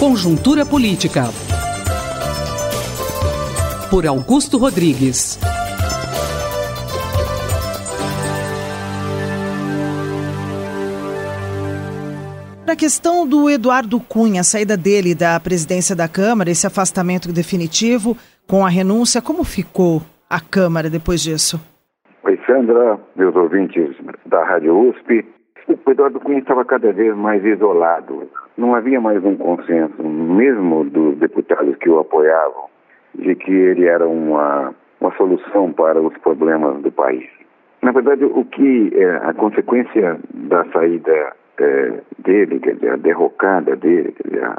Conjuntura Política. Por Augusto Rodrigues. A questão do Eduardo Cunha, a saída dele da presidência da Câmara, esse afastamento definitivo com a renúncia, como ficou a Câmara depois disso? Oi, Sandra, meus ouvintes da Rádio USP. O Eduardo Cunha estava cada vez mais isolado. Não havia mais um consenso, mesmo dos deputados que o apoiavam, de que ele era uma, uma solução para os problemas do país. Na verdade, o que é, a consequência da saída é, dele, quer dizer, a derrocada dele, quer dizer, a,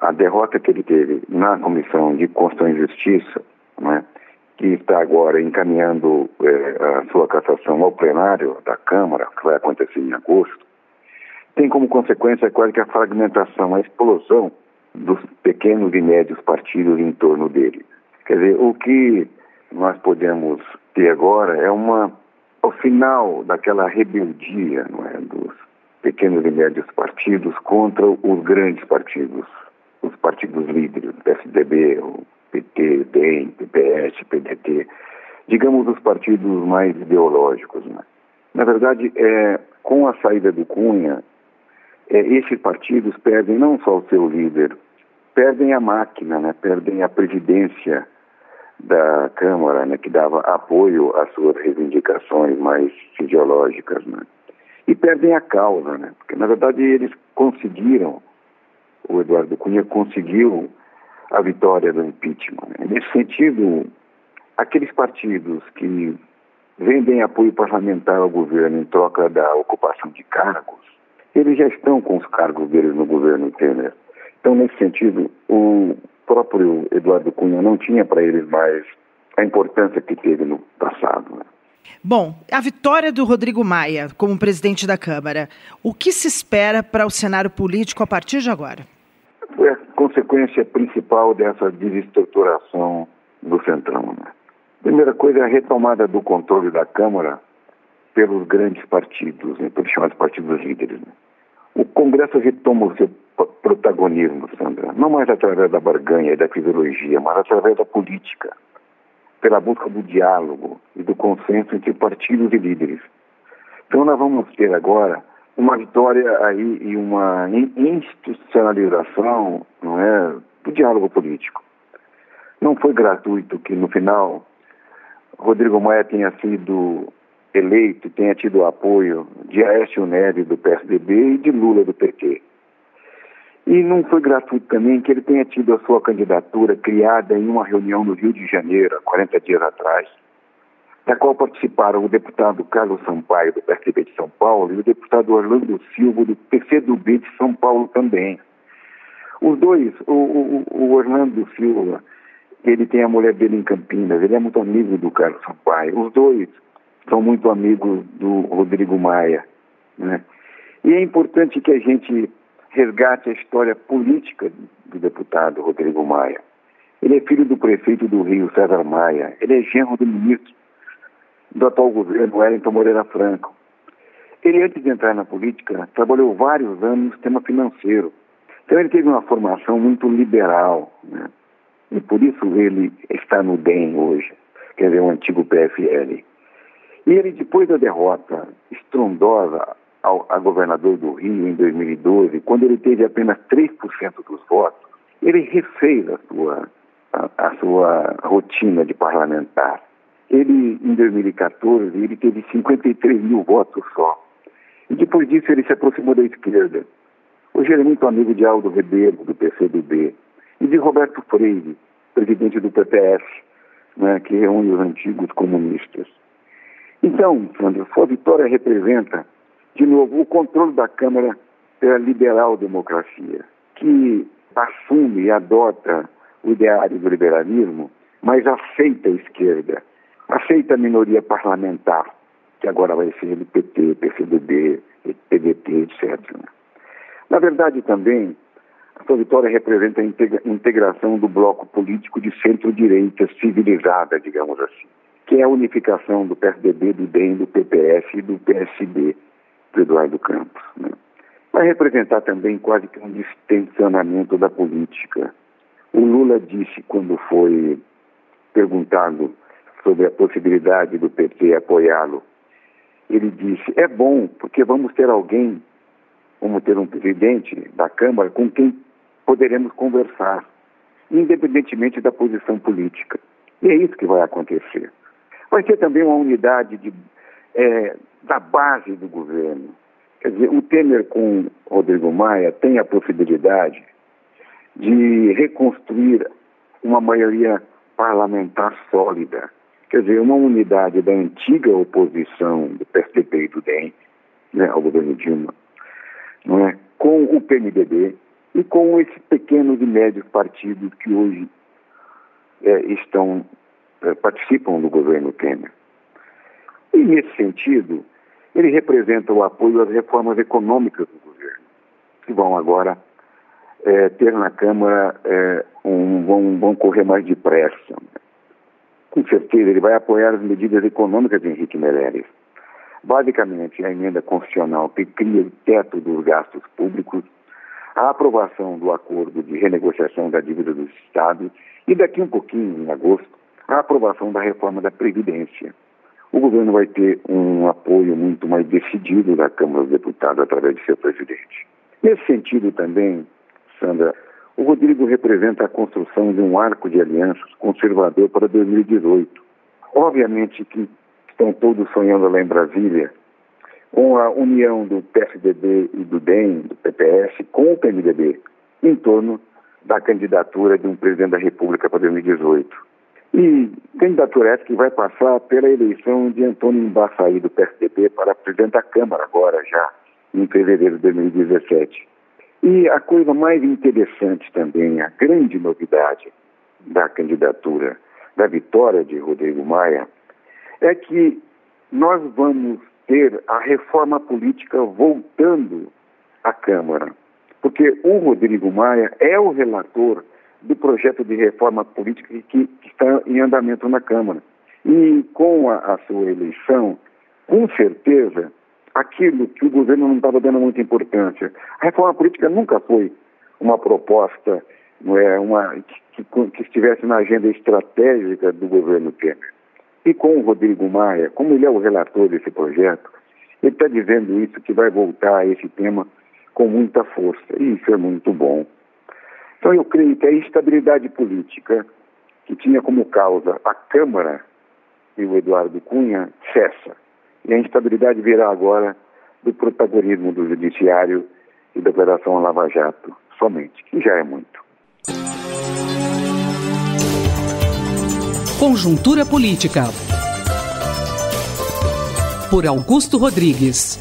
a derrota que ele teve na Comissão de Constituição e Justiça, né, que está agora encaminhando é, a sua cassação ao plenário da Câmara, que vai acontecer em agosto, tem como consequência quase que a fragmentação, a explosão dos pequenos e médios partidos em torno dele. Quer dizer, o que nós podemos ter agora é uma, ao final daquela rebeldia é, dos pequenos e médios partidos contra os grandes partidos, os partidos líderes, PSDB, o PT, DEM, PPS, PDT, digamos os partidos mais ideológicos. Né? Na verdade, é, com a saída do Cunha, é, esses partidos perdem não só o seu líder, perdem a máquina, né? perdem a presidência da Câmara, né? que dava apoio às suas reivindicações mais ideológicas. Né? E perdem a causa, né? porque na verdade eles conseguiram, o Eduardo Cunha conseguiu a vitória do impeachment. Né? Nesse sentido, aqueles partidos que vendem apoio parlamentar ao governo em troca da ocupação de cargos, eles já estão com os cargos deles no governo Temer. Então, nesse sentido, o próprio Eduardo Cunha não tinha para eles mais a importância que teve no passado. Né? Bom, a vitória do Rodrigo Maia como presidente da Câmara, o que se espera para o cenário político a partir de agora? Consequência principal dessa desestruturação do Centrão. Né? Primeira coisa é a retomada do controle da Câmara pelos grandes partidos, né, pelos chamados partidos líderes. Né? O Congresso retoma o seu protagonismo, Sandra, não mais através da barganha e da fisiologia, mas através da política, pela busca do diálogo e do consenso entre partidos e líderes. Então nós vamos ter agora uma vitória aí e uma institucionalização não é, do diálogo político. Não foi gratuito que no final Rodrigo Maia tenha sido eleito, tenha tido o apoio de Aécio Neves do PSDB e de Lula do PT. E não foi gratuito também que ele tenha tido a sua candidatura criada em uma reunião no Rio de Janeiro, há 40 dias atrás, da qual participaram o deputado Carlos Sampaio, do PSDB de São Paulo, e o deputado Orlando Silva, do PCdoB de São Paulo também. Os dois, o, o, o, Orlando Silva, ele tem a mulher dele em Campinas, ele é muito amigo do Carlos Sampaio. Os dois são muito amigos do Rodrigo Maia. Né? E é importante que a gente resgate a história política do deputado Rodrigo Maia. Ele é filho do prefeito do Rio, César Maia. Ele é genro do ministro do atual governo, Wellington Moreira Franco. Ele, antes de entrar na política, trabalhou vários anos no sistema financeiro. Então, ele teve uma formação muito liberal, né? e por isso ele está no DEM hoje, quer dizer, o antigo PFL. E ele, depois da derrota estrondosa ao, a governador do Rio em 2012, quando ele teve apenas 3% dos votos, ele refez a sua, a, a sua rotina de parlamentar. Ele, em 2014, ele teve 53 mil votos só. E depois disso ele se aproximou da esquerda. Hoje ele é muito amigo de Aldo Rebelo, do PCdoB, e de Roberto Freire, presidente do PPS, né, que reúne os antigos comunistas. Então, Sandro, sua vitória representa, de novo, o controle da Câmara pela liberal-democracia, que assume e adota o ideário do liberalismo, mas aceita a esquerda aceita a minoria parlamentar, que agora vai ser do PT, PCdoB, PDT, etc. Na verdade, também, a sua vitória representa a integração do bloco político de centro-direita civilizada, digamos assim, que é a unificação do PSDB, do DEM, do PPS e do PSB, do Eduardo Campos. Né? vai representar também quase que um distensionamento da política. O Lula disse quando foi perguntado sobre a possibilidade do PT apoiá-lo, ele disse: é bom, porque vamos ter alguém, vamos ter um presidente da Câmara com quem poderemos conversar, independentemente da posição política. E é isso que vai acontecer. Vai ter também uma unidade de, é, da base do governo. Quer dizer, o Temer com Rodrigo Maia tem a possibilidade de reconstruir uma maioria parlamentar sólida. Quer dizer, uma unidade da antiga oposição do PSDB e do DEM né, ao governo Dilma, não é? com o PMDB e com esses pequenos e médios partidos que hoje é, estão é, participam do governo Temer. E nesse sentido, ele representa o apoio às reformas econômicas do governo, que vão agora é, ter na Câmara é, um, vão, vão correr mais depressa. Com certeza, ele vai apoiar as medidas econômicas de Henrique Meirelles. Basicamente, a emenda constitucional que cria o teto dos gastos públicos, a aprovação do acordo de renegociação da dívida dos Estados e, daqui um pouquinho, em agosto, a aprovação da reforma da Previdência. O governo vai ter um apoio muito mais decidido da Câmara dos Deputados através de seu presidente. Nesse sentido também, Sandra, o Rodrigo representa a construção de um arco de alianças conservador para 2018. Obviamente que estão todos sonhando lá em Brasília com a união do PSDB e do DEM, do PPS, com o PMDB, em torno da candidatura de um presidente da República para 2018. E candidatura essa que vai passar pela eleição de Antônio Embaçaí, do PSDB, para presidente da Câmara, agora já, em fevereiro de 2017. E a coisa mais interessante também, a grande novidade da candidatura, da vitória de Rodrigo Maia, é que nós vamos ter a reforma política voltando à Câmara. Porque o Rodrigo Maia é o relator do projeto de reforma política que, está em andamento na Câmara. E com a, a sua eleição, com certeza, aquilo que o governo não estava dando muita importância. A reforma política nunca foi uma proposta não é, uma, que, que, estivesse na agenda estratégica do governo Temer. E com o Rodrigo Maia, como ele é o relator desse projeto, ele está dizendo isso, que vai voltar a esse tema com muita força. E isso é muito bom. Então eu creio que a instabilidade política que tinha como causa a Câmara e o Eduardo Cunha cessa. E a instabilidade virá agora do protagonismo do Judiciário e da Operação Lava Jato somente, que já é muito. Conjuntura Política. Por Augusto Rodrigues.